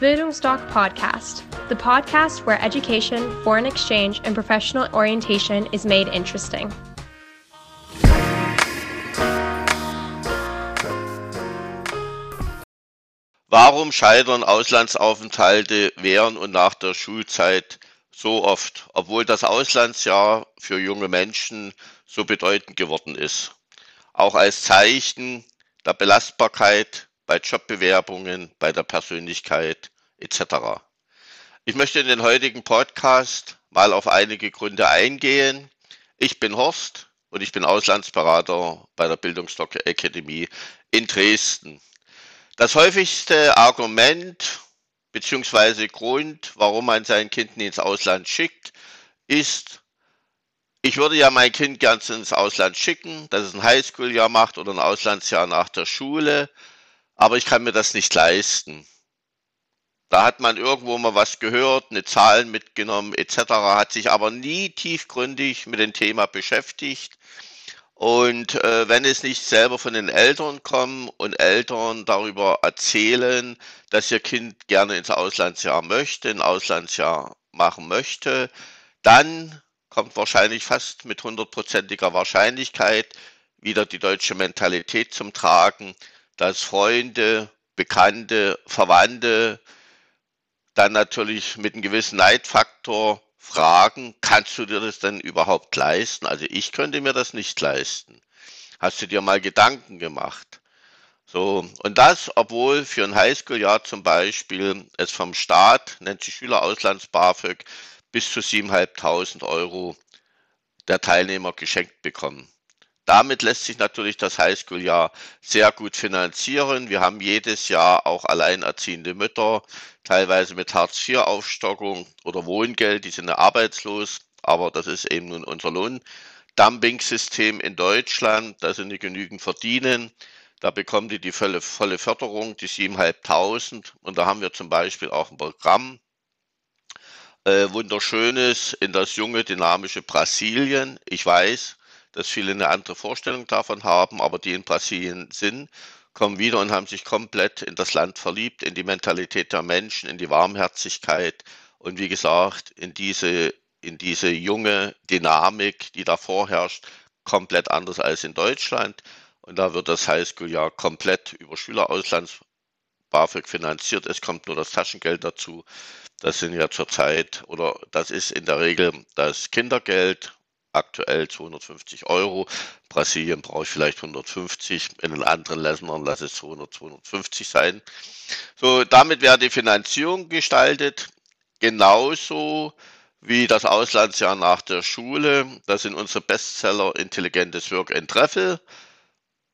Bildungsdoc Podcast, the podcast where education, foreign exchange, and professional orientation is made interesting. Warum scheitern Auslandsaufenthalte während und nach der Schulzeit so oft, obwohl das Auslandsjahr für junge Menschen so bedeutend geworden ist? Auch als Zeichen der Belastbarkeit bei Jobbewerbungen, bei der Persönlichkeit etc. Ich möchte in den heutigen Podcast mal auf einige Gründe eingehen. Ich bin Horst und ich bin Auslandsberater bei der Bildungsdoc Akademie in Dresden. Das häufigste Argument bzw. Grund, warum man sein Kind ins Ausland schickt, ist, ich würde ja mein Kind ganz ins Ausland schicken, dass es ein Highschool-Jahr macht oder ein Auslandsjahr nach der Schule, aber ich kann mir das nicht leisten. Da hat man irgendwo mal was gehört, eine Zahl mitgenommen etc., hat sich aber nie tiefgründig mit dem Thema beschäftigt und äh, wenn es nicht selber von den Eltern kommt und Eltern darüber erzählen, dass ihr Kind gerne ins Auslandsjahr möchte, ein Auslandsjahr machen möchte, dann kommt wahrscheinlich fast mit hundertprozentiger Wahrscheinlichkeit wieder die deutsche Mentalität zum Tragen, dass Freunde, Bekannte, Verwandte dann natürlich mit einem gewissen Neidfaktor fragen, kannst du dir das denn überhaupt leisten? Also ich könnte mir das nicht leisten. Hast du dir mal Gedanken gemacht? So, und das, obwohl für ein Highschool-Jahr zum Beispiel es vom Staat, nennt sich Schülerauslands-BAföG, bis zu 7.500 Euro der Teilnehmer geschenkt bekommen. Damit lässt sich natürlich das Highschool-Jahr sehr gut finanzieren. Wir haben jedes Jahr auch alleinerziehende Mütter, teilweise mit Hartz-IV-Aufstockung oder Wohngeld, die sind arbeitslos, aber das ist eben nun unser Lohndumping-System in Deutschland, da sie nicht genügend verdienen. Da bekommen die die volle, volle Förderung, die 7.500 und da haben wir zum Beispiel auch ein Programm, äh, wunderschönes in das junge, dynamische Brasilien. Ich weiß, dass viele eine andere Vorstellung davon haben, aber die in Brasilien sind, kommen wieder und haben sich komplett in das Land verliebt, in die Mentalität der Menschen, in die Warmherzigkeit und wie gesagt, in diese, in diese junge Dynamik, die da vorherrscht, komplett anders als in Deutschland. Und da wird das Highschool-Jahr komplett über Schülerauslands BAföG finanziert. Es kommt nur das Taschengeld dazu. Das sind ja zurzeit oder das ist in der Regel das Kindergeld aktuell 250 Euro. Brasilien brauche ich vielleicht 150. In den anderen Ländern lasse es 200, 250 sein. So, damit wäre die Finanzierung gestaltet. Genauso wie das Auslandsjahr nach der Schule. Das sind unsere Bestseller Intelligentes Work and Treffel.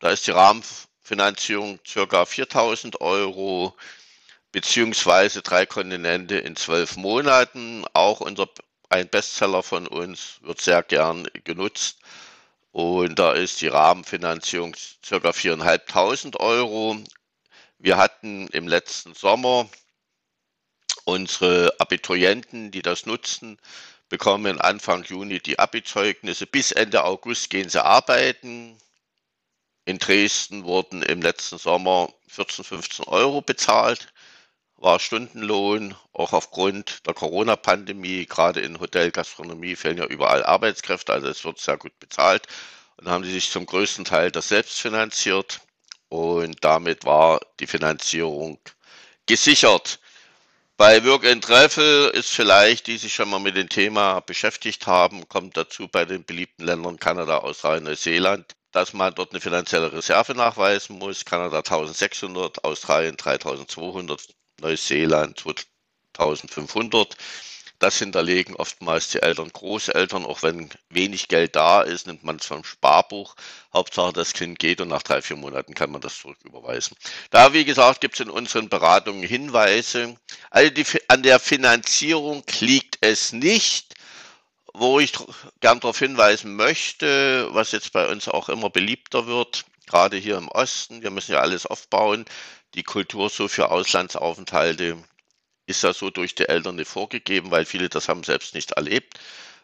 Da ist die Rahmenfinanzierung ca. 4000 Euro beziehungsweise drei Kontinente in zwölf Monaten. Auch unser ein Bestseller von uns, wird sehr gern genutzt. Und da ist die Rahmenfinanzierung ca. 4.500 Euro. Wir hatten im letzten Sommer unsere Abiturienten, die das nutzen, bekommen Anfang Juni die Abi-Zeugnisse. Bis Ende August gehen sie arbeiten. In Dresden wurden im letzten Sommer 14, 15 Euro bezahlt war Stundenlohn, auch aufgrund der Corona-Pandemie, gerade in Hotel, Gastronomie fehlen ja überall Arbeitskräfte, also es wird sehr gut bezahlt. Und haben die sich zum größten Teil das selbst finanziert und damit war die Finanzierung gesichert. Bei Work and Travel ist vielleicht, die sich schon mal mit dem Thema beschäftigt haben, kommt dazu bei den beliebten Ländern Kanada, Australien, Neuseeland, dass man dort eine finanzielle Reserve nachweisen muss. Kanada 1600, Australien 3200, Neuseeland 2500. Das hinterlegen oftmals die Eltern, Großeltern, auch wenn wenig Geld da ist, nimmt man es vom Sparbuch. Hauptsache das Kind geht und nach drei, vier Monaten kann man das zurücküberweisen. Da, wie gesagt, gibt es in unseren Beratungen Hinweise. Also die, an der Finanzierung liegt es nicht. Wo ich gern darauf hinweisen möchte, was jetzt bei uns auch immer beliebter wird, gerade hier im Osten, wir müssen ja alles aufbauen, die Kultur so für Auslandsaufenthalte ist ja so durch die Eltern nicht vorgegeben, weil viele das haben selbst nicht erlebt.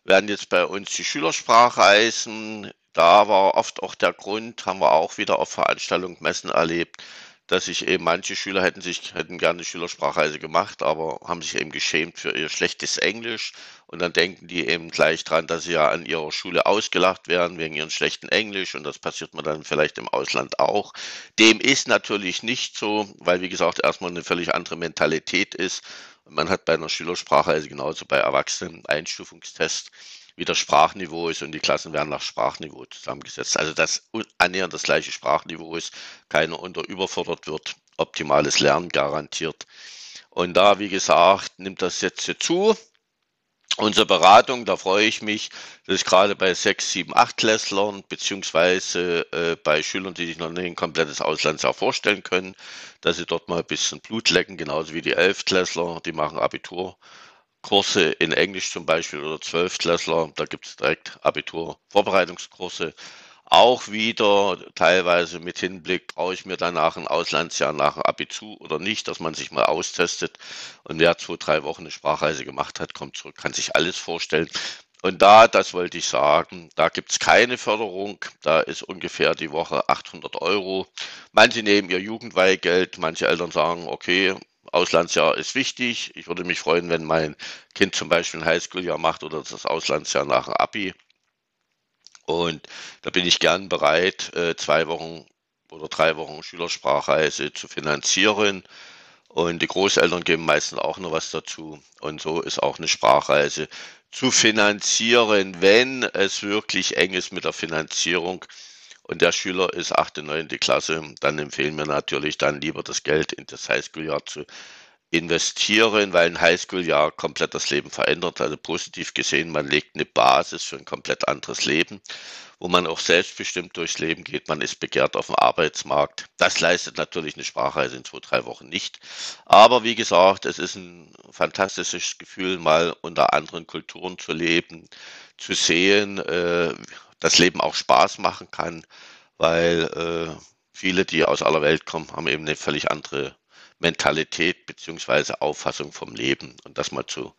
Werden jetzt bei uns die Schülersprachreisen, da war oft auch der Grund, haben wir auch wieder auf Veranstaltungen, Messen erlebt, dass sich eben manche Schüler hätten sich hätten gerne Schülersprachreise gemacht, aber haben sich eben geschämt für ihr schlechtes Englisch und dann denken die eben gleich dran, dass sie ja an ihrer Schule ausgelacht werden wegen ihrem schlechten Englisch und das passiert mir dann vielleicht im Ausland auch. Dem ist natürlich nicht so, weil wie gesagt erstmal eine völlig andere Mentalität ist. Man hat bei einer Schülersprachreise genauso bei Erwachsenen Einstufungstests wie das Sprachniveau ist und die Klassen werden nach Sprachniveau zusammengesetzt. Also dass annähernd das gleiche Sprachniveau ist, keiner unter überfordert wird, optimales Lernen garantiert. Und da, wie gesagt, nimmt das jetzt zu. Unsere Beratung, da freue ich mich, dass ich gerade bei 6, 7, 8 Klässlern beziehungsweise äh, bei Schülern, die sich noch nicht ein komplettes Auslandsjahr vorstellen können, dass sie dort mal ein bisschen Blut lecken, genauso wie die 11 Klässler, die machen Abitur Kurse in Englisch zum Beispiel oder Zwölftklässler, da gibt es direkt Abitur-Vorbereitungskurse. Auch wieder teilweise mit Hinblick, brauche ich mir danach ein Auslandsjahr nach dem Abi zu oder nicht, dass man sich mal austestet. Und wer zwei, drei Wochen eine Sprachreise gemacht hat, kommt zurück, kann sich alles vorstellen. Und da, das wollte ich sagen, da gibt es keine Förderung. Da ist ungefähr die Woche 800 Euro. Manche nehmen ihr Jugendweihgeld, manche Eltern sagen, okay, Auslandsjahr ist wichtig. Ich würde mich freuen, wenn mein Kind zum Beispiel ein Highschool-Jahr macht oder das Auslandsjahr nach dem Abi. Und da bin ich gern bereit, äh, zwei Wochen oder drei Wochen Schülersprachreise zu finanzieren. Und die Großeltern geben meistens auch noch was dazu. Und so ist auch eine Sprachreise zu finanzieren, wenn es wirklich eng ist mit der Finanzierung und der Schüler ist 8., 9. Klasse, dann empfehlen wir natürlich dann lieber das Geld in das Highschool-Jahr zu investieren, weil ein Highschool-Jahr komplett das Leben verändert. Also positiv gesehen, man legt eine Basis für ein komplett anderes Leben, wo man auch selbstbestimmt durchs Leben geht. Man ist begehrt auf dem Arbeitsmarkt. Das leistet natürlich eine Sprachreise in zwei, drei Wochen nicht. Aber wie gesagt, es ist ein fantastisches Gefühl, mal unter anderen Kulturen zu leben, zu sehen, äh, das Leben auch Spaß machen kann, weil äh, viele, die aus aller Welt kommen, haben eben eine völlig andere Mentalität beziehungsweise Auffassung vom Leben. Und das mal zu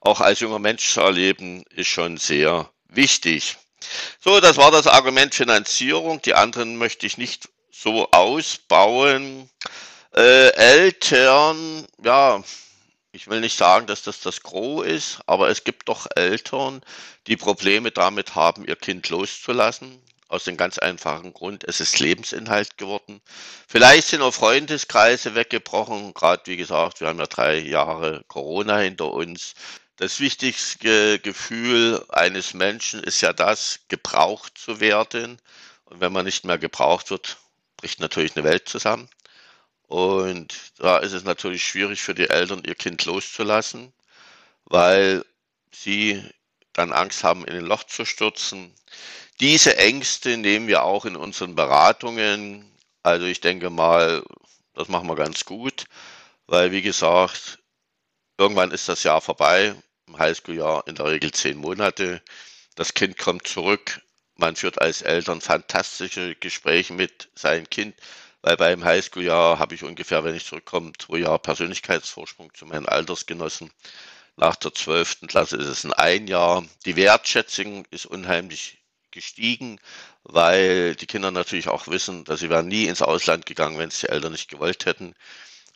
auch als junger Mensch zu erleben, ist schon sehr wichtig. So, das war das Argument Finanzierung. Die anderen möchte ich nicht so ausbauen. Äh, Eltern, ja, ich will nicht sagen, dass das das Gros ist, aber es gibt doch Eltern, die Probleme damit haben, ihr Kind loszulassen. Aus dem ganz einfachen Grund, es ist Lebensinhalt geworden. Vielleicht sind auch Freundeskreise weggebrochen. Gerade wie gesagt, wir haben ja drei Jahre Corona hinter uns. Das wichtigste Gefühl eines Menschen ist ja das, gebraucht zu werden. Und wenn man nicht mehr gebraucht wird, bricht natürlich eine Welt zusammen. Und da ist es natürlich schwierig für die Eltern, ihr Kind loszulassen, weil sie dann Angst haben, in ein Loch zu stürzen. Diese Ängste nehmen wir auch in unseren Beratungen. Also ich denke mal, das machen wir ganz gut, weil wie gesagt, irgendwann ist das Jahr vorbei, im Highschool-Jahr in der Regel zehn Monate. Das Kind kommt zurück. Man führt als Eltern fantastische Gespräche mit seinem Kind weil beim Highschool-Jahr habe ich ungefähr, wenn ich zurückkomme, zwei Jahre Persönlichkeitsvorsprung zu meinen Altersgenossen. Nach der zwölften Klasse ist es ein ein Jahr. Die Wertschätzung ist unheimlich gestiegen, weil die Kinder natürlich auch wissen, dass sie wären nie ins Ausland gegangen, wenn es die Eltern nicht gewollt hätten.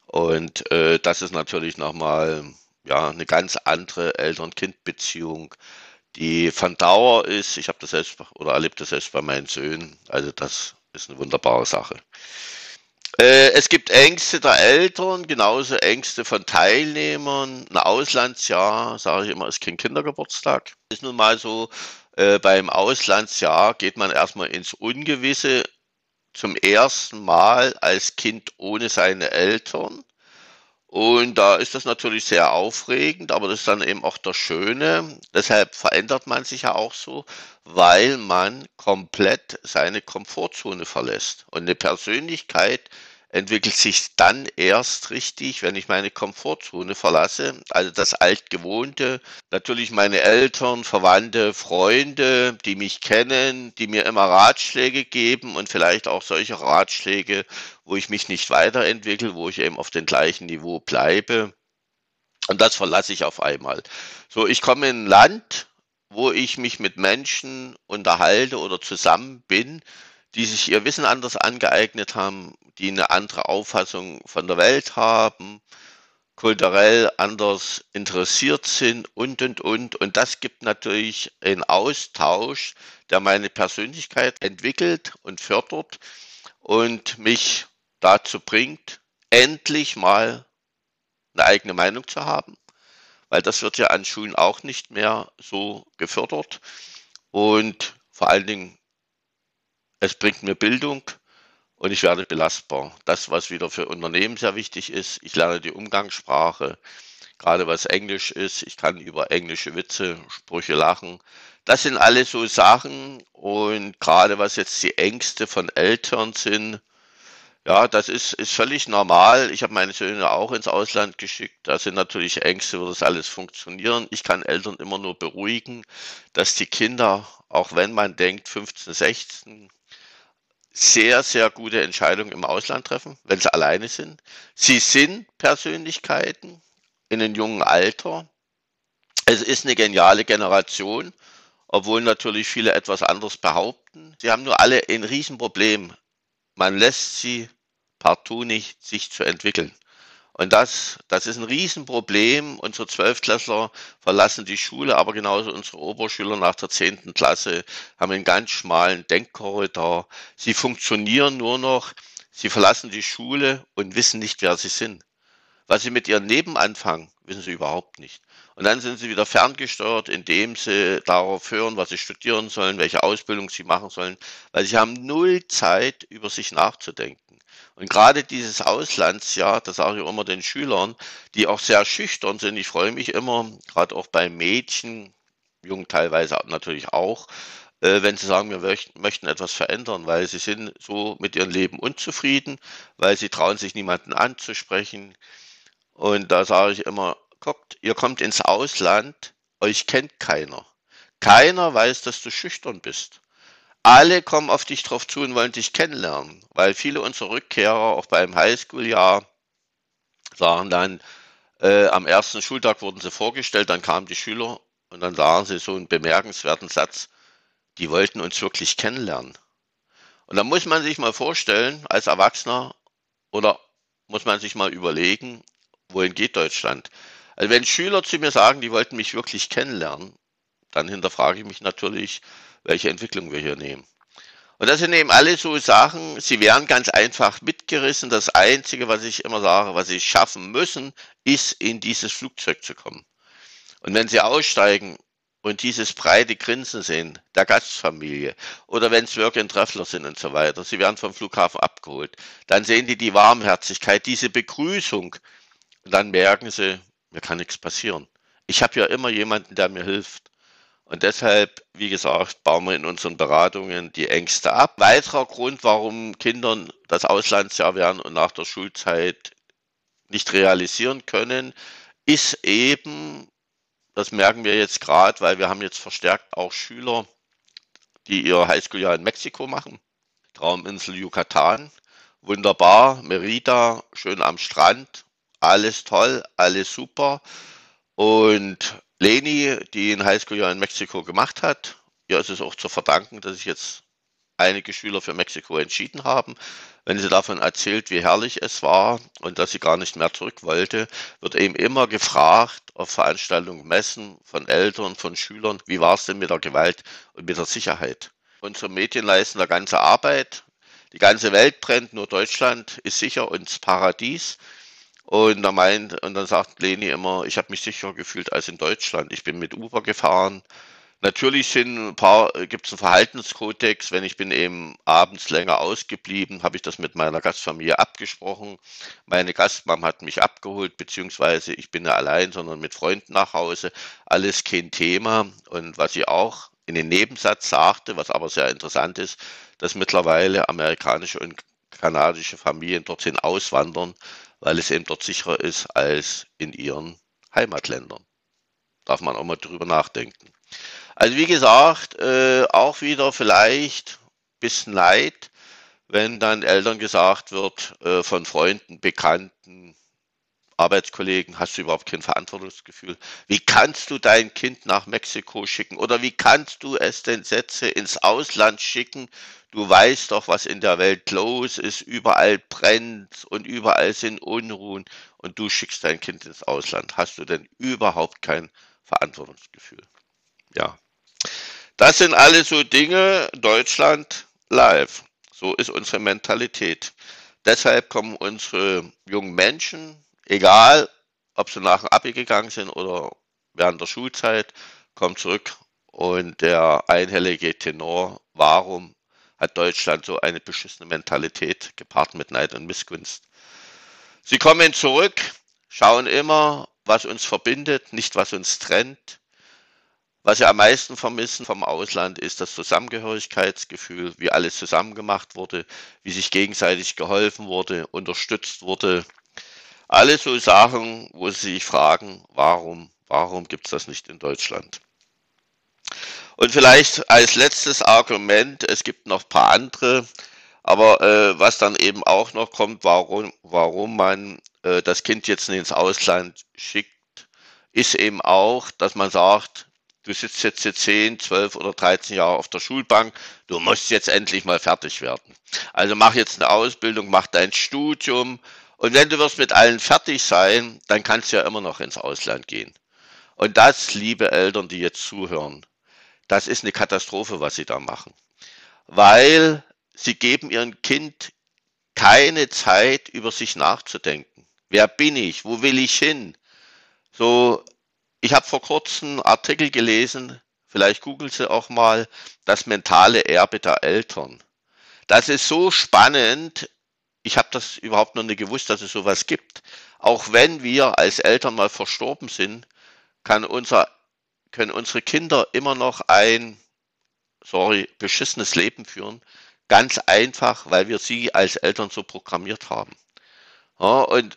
Und äh, das ist natürlich nochmal ja, eine ganz andere Eltern-Kind-Beziehung, die von Dauer ist. Ich habe das selbst oder erlebt das selbst bei meinen Söhnen. Also das ist eine wunderbare Sache. Äh, es gibt Ängste der Eltern, genauso Ängste von Teilnehmern. Ein Auslandsjahr, sage ich immer, ist kein Kindergeburtstag. Ist nun mal so, äh, beim Auslandsjahr geht man erstmal ins Ungewisse zum ersten Mal als Kind ohne seine Eltern. Und da ist das natürlich sehr aufregend, aber das ist dann eben auch das Schöne. Deshalb verändert man sich ja auch so, weil man komplett seine Komfortzone verlässt. Und eine Persönlichkeit entwickelt sich dann erst richtig, wenn ich meine Komfortzone verlasse, also das Altgewohnte. Natürlich meine Eltern, Verwandte, Freunde, die mich kennen, die mir immer Ratschläge geben und vielleicht auch solche Ratschläge, wo ich mich nicht weiterentwickle, wo ich eben auf dem gleichen Niveau bleibe. Und das verlasse ich auf einmal. So, ich komme in ein Land, wo ich mich mit Menschen unterhalte oder zusammen bin, die sich ihr Wissen anders angeeignet haben, die eine andere Auffassung von der Welt haben, kulturell anders interessiert sind und, und, und. Und das gibt natürlich einen Austausch, der meine Persönlichkeit entwickelt und fördert und mich dazu bringt, endlich mal eine eigene Meinung zu haben, weil das wird ja an Schulen auch nicht mehr so gefördert. Und vor allen Dingen, es bringt mir Bildung und ich werde belastbar. Das, was wieder für Unternehmen sehr wichtig ist, ich lerne die Umgangssprache, gerade was Englisch ist, ich kann über englische Witze, Sprüche lachen. Das sind alles so Sachen und gerade was jetzt die Ängste von Eltern sind, ja, das ist, ist völlig normal. Ich habe meine Söhne auch ins Ausland geschickt. Da sind natürlich Ängste, wird das alles funktionieren. Ich kann Eltern immer nur beruhigen, dass die Kinder, auch wenn man denkt, 15, 16, sehr, sehr gute Entscheidungen im Ausland treffen, wenn sie alleine sind. Sie sind Persönlichkeiten in einem jungen Alter. Es ist eine geniale Generation, obwohl natürlich viele etwas anderes behaupten. Sie haben nur alle ein Riesenproblem. Man lässt sie partout nicht sich zu entwickeln. Und das, das ist ein Riesenproblem. Unsere Zwölftklässler verlassen die Schule, aber genauso unsere Oberschüler nach der zehnten Klasse haben einen ganz schmalen Denkkorridor. Sie funktionieren nur noch, sie verlassen die Schule und wissen nicht, wer sie sind. Was sie mit ihrem Leben anfangen, wissen sie überhaupt nicht. Und dann sind sie wieder ferngesteuert, indem sie darauf hören, was sie studieren sollen, welche Ausbildung sie machen sollen, weil sie haben null Zeit, über sich nachzudenken. Und gerade dieses Auslandsjahr, das sage ich immer den Schülern, die auch sehr schüchtern sind, ich freue mich immer, gerade auch bei Mädchen, Jungen teilweise natürlich auch, äh, wenn sie sagen, wir möchten etwas verändern, weil sie sind so mit ihrem Leben unzufrieden, weil sie trauen sich niemanden anzusprechen. Und da sage ich immer, guckt, ihr kommt ins Ausland, euch kennt keiner. Keiner weiß, dass du schüchtern bist alle kommen auf dich drauf zu und wollen dich kennenlernen, weil viele unserer Rückkehrer auch beim Highschool-Jahr sagen dann, äh, am ersten Schultag wurden sie vorgestellt, dann kamen die Schüler und dann sagen sie so einen bemerkenswerten Satz, die wollten uns wirklich kennenlernen. Und da muss man sich mal vorstellen, als Erwachsener, oder muss man sich mal überlegen, wohin geht Deutschland? Also wenn Schüler zu mir sagen, die wollten mich wirklich kennenlernen, dann hinterfrage ich mich natürlich, welche Entwicklung wir hier nehmen. Und das sind eben alle so Sachen, sie werden ganz einfach mitgerissen. Das Einzige, was ich immer sage, was sie schaffen müssen, ist in dieses Flugzeug zu kommen. Und wenn sie aussteigen und dieses breite Grinsen sehen, der Gastfamilie, oder wenn es Work and Traveler sind und so weiter, sie werden vom Flughafen abgeholt, dann sehen die die Warmherzigkeit, diese Begrüßung, und dann merken sie, mir kann nichts passieren. Ich habe ja immer jemanden, der mir hilft. Und deshalb, wie gesagt, bauen wir in unseren Beratungen die Ängste ab. Weiterer Grund, warum Kindern das Auslandsjahr werden und nach der Schulzeit nicht realisieren können, ist eben, das merken wir jetzt gerade, weil wir haben jetzt verstärkt auch Schüler, die ihr Highschool-Jahr in Mexiko machen. Trauminsel Yucatan, wunderbar, Merida, schön am Strand, alles toll, alles super. Und Leni, die ein Highschool-Jahr in Mexiko gemacht hat, ihr ist es auch zu verdanken, dass sich jetzt einige Schüler für Mexiko entschieden haben. Wenn sie davon erzählt, wie herrlich es war und dass sie gar nicht mehr zurück wollte, wird eben immer gefragt auf Veranstaltungen, Messen von Eltern, von Schülern, wie war es denn mit der Gewalt und mit der Sicherheit. Unsere Medien leisten da ganze Arbeit. Die ganze Welt brennt, nur Deutschland ist sicher und Paradies. Und, da meint, und dann sagt Leni immer, ich habe mich sicherer gefühlt als in Deutschland. Ich bin mit Uber gefahren. Natürlich sind ein paar, gibt es einen Verhaltenskodex. Wenn ich bin eben abends länger ausgeblieben, habe ich das mit meiner Gastfamilie abgesprochen. Meine Gastmam hat mich abgeholt, beziehungsweise ich bin ja allein, sondern mit Freunden nach Hause. Alles kein Thema. Und was sie auch in den Nebensatz sagte, was aber sehr interessant ist, dass mittlerweile amerikanische und kanadische Familien dorthin auswandern, weil es eben dort sicherer ist als in ihren Heimatländern. Darf man auch mal drüber nachdenken. Also wie gesagt, äh, auch wieder vielleicht bis Neid, wenn dann Eltern gesagt wird äh, von Freunden, Bekannten, Arbeitskollegen hast du überhaupt kein Verantwortungsgefühl. Wie kannst du dein Kind nach Mexiko schicken oder wie kannst du es denn Sätze ins Ausland schicken? Du weißt doch, was in der Welt los ist, überall brennt und überall sind Unruhen und du schickst dein Kind ins Ausland. Hast du denn überhaupt kein Verantwortungsgefühl? Ja. Das sind alles so Dinge, Deutschland live. So ist unsere Mentalität. Deshalb kommen unsere jungen Menschen, egal ob sie nach dem Abi gegangen sind oder während der Schulzeit, kommen zurück und der einhellige Tenor, warum hat Deutschland so eine beschissene Mentalität gepaart mit Neid und Missgunst? Sie kommen zurück, schauen immer, was uns verbindet, nicht was uns trennt. Was sie am meisten vermissen vom Ausland ist das Zusammengehörigkeitsgefühl, wie alles zusammen gemacht wurde, wie sich gegenseitig geholfen wurde, unterstützt wurde. Alles so Sachen, wo sie sich fragen, warum, warum gibt es das nicht in Deutschland? Und vielleicht als letztes Argument, es gibt noch ein paar andere, aber äh, was dann eben auch noch kommt, warum, warum man äh, das Kind jetzt nicht ins Ausland schickt, ist eben auch, dass man sagt, du sitzt jetzt hier 10, 12 oder 13 Jahre auf der Schulbank, du musst jetzt endlich mal fertig werden. Also mach jetzt eine Ausbildung, mach dein Studium und wenn du wirst mit allen fertig sein, dann kannst du ja immer noch ins Ausland gehen. Und das, liebe Eltern, die jetzt zuhören, das ist eine Katastrophe, was sie da machen. Weil sie geben ihrem Kind keine Zeit, über sich nachzudenken. Wer bin ich? Wo will ich hin? So, ich habe vor kurzem einen Artikel gelesen, vielleicht googelt sie auch mal, das mentale Erbe der Eltern. Das ist so spannend. Ich habe das überhaupt noch nicht gewusst, dass es sowas gibt. Auch wenn wir als Eltern mal verstorben sind, kann unser, können unsere Kinder immer noch ein, sorry, beschissenes Leben führen. Ganz einfach, weil wir sie als Eltern so programmiert haben. Ja, und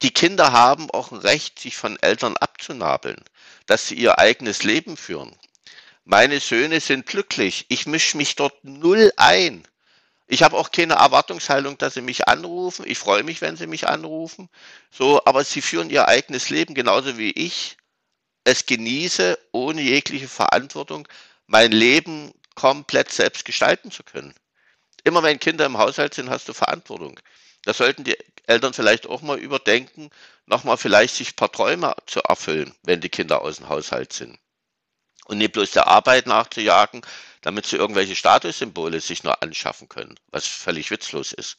die Kinder haben auch ein Recht, sich von Eltern abzunabeln, dass sie ihr eigenes Leben führen. Meine Söhne sind glücklich. Ich mische mich dort null ein. Ich habe auch keine Erwartungshaltung, dass sie mich anrufen. Ich freue mich, wenn sie mich anrufen. So, aber sie führen ihr eigenes Leben genauso wie ich es genieße, ohne jegliche Verantwortung, mein Leben komplett selbst gestalten zu können. Immer wenn Kinder im Haushalt sind, hast du Verantwortung. Das sollten die Eltern vielleicht auch mal überdenken, nochmal vielleicht sich ein paar Träume zu erfüllen, wenn die Kinder aus dem Haushalt sind. Und nicht bloß der Arbeit nachzujagen, damit sie irgendwelche Statussymbole sich nur anschaffen können, was völlig witzlos ist.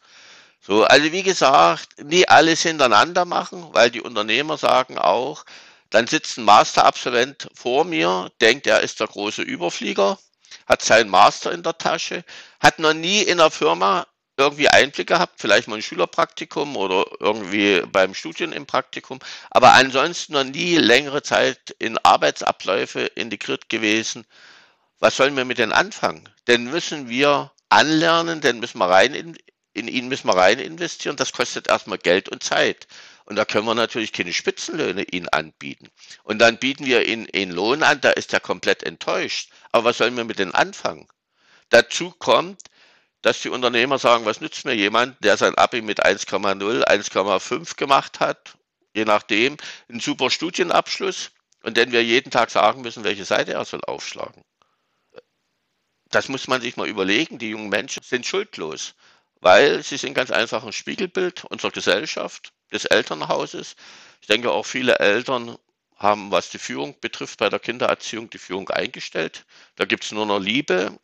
So, also wie gesagt, nie alles hintereinander machen, weil die Unternehmer sagen auch, dann sitzt ein Masterabsolvent vor mir, denkt, er ist der große Überflieger, hat seinen Master in der Tasche, hat noch nie in der Firma irgendwie Einblick gehabt, vielleicht mal ein Schülerpraktikum oder irgendwie beim Studien im Praktikum, aber ansonsten noch nie längere Zeit in Arbeitsabläufe integriert gewesen. Was sollen wir mit denen anfangen? Denn müssen wir anlernen, denn müssen wir rein in, in ihn müssen wir rein investieren. Das kostet erstmal Geld und Zeit. Und da können wir natürlich keine Spitzenlöhne ihnen anbieten. Und dann bieten wir ihnen einen Lohn an, da ist er komplett enttäuscht. Aber was sollen wir mit denen anfangen? Dazu kommt, dass die Unternehmer sagen, was nützt mir jemand, der sein Abi mit 1,0, 1,5 gemacht hat, je nachdem, einen super Studienabschluss und den wir jeden Tag sagen müssen, welche Seite er soll aufschlagen. Das muss man sich mal überlegen. Die jungen Menschen sind schuldlos, weil sie sind ganz einfach ein Spiegelbild unserer Gesellschaft, des Elternhauses. Ich denke auch viele Eltern haben, was die Führung betrifft, bei der Kindererziehung die Führung eingestellt. Da gibt es nur noch Liebe.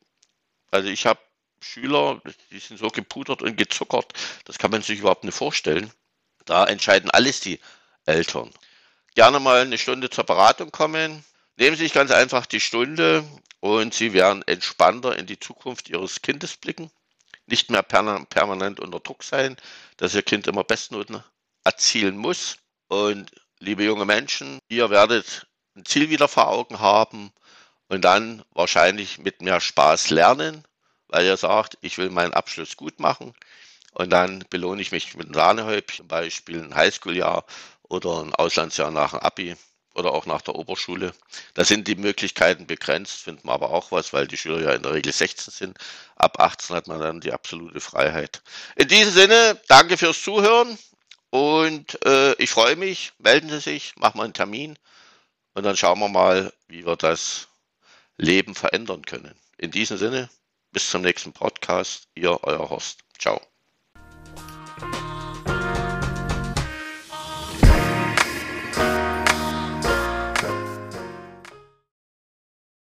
Also ich habe Schüler, die sind so gepudert und gezuckert, das kann man sich überhaupt nicht vorstellen. Da entscheiden alles die Eltern. Gerne mal eine Stunde zur Beratung kommen. Nehmen Sie sich ganz einfach die Stunde und Sie werden entspannter in die Zukunft Ihres Kindes blicken. Nicht mehr permanent unter Druck sein, dass Ihr Kind immer Bestnoten erzielen muss. Und liebe junge Menschen, ihr werdet ein Ziel wieder vor Augen haben und dann wahrscheinlich mit mehr Spaß lernen weil er sagt, ich will meinen Abschluss gut machen und dann belohne ich mich mit einem Sahnehäubchen, zum Beispiel ein Highschool-Jahr oder ein Auslandsjahr nach dem Abi oder auch nach der Oberschule. Da sind die Möglichkeiten begrenzt, finden wir aber auch was, weil die Schüler ja in der Regel 16 sind. Ab 18 hat man dann die absolute Freiheit. In diesem Sinne, danke fürs Zuhören und äh, ich freue mich. Melden Sie sich, machen wir einen Termin und dann schauen wir mal, wie wir das Leben verändern können. In diesem Sinne, bis zum nächsten Podcast. Ihr, euer Horst. Ciao.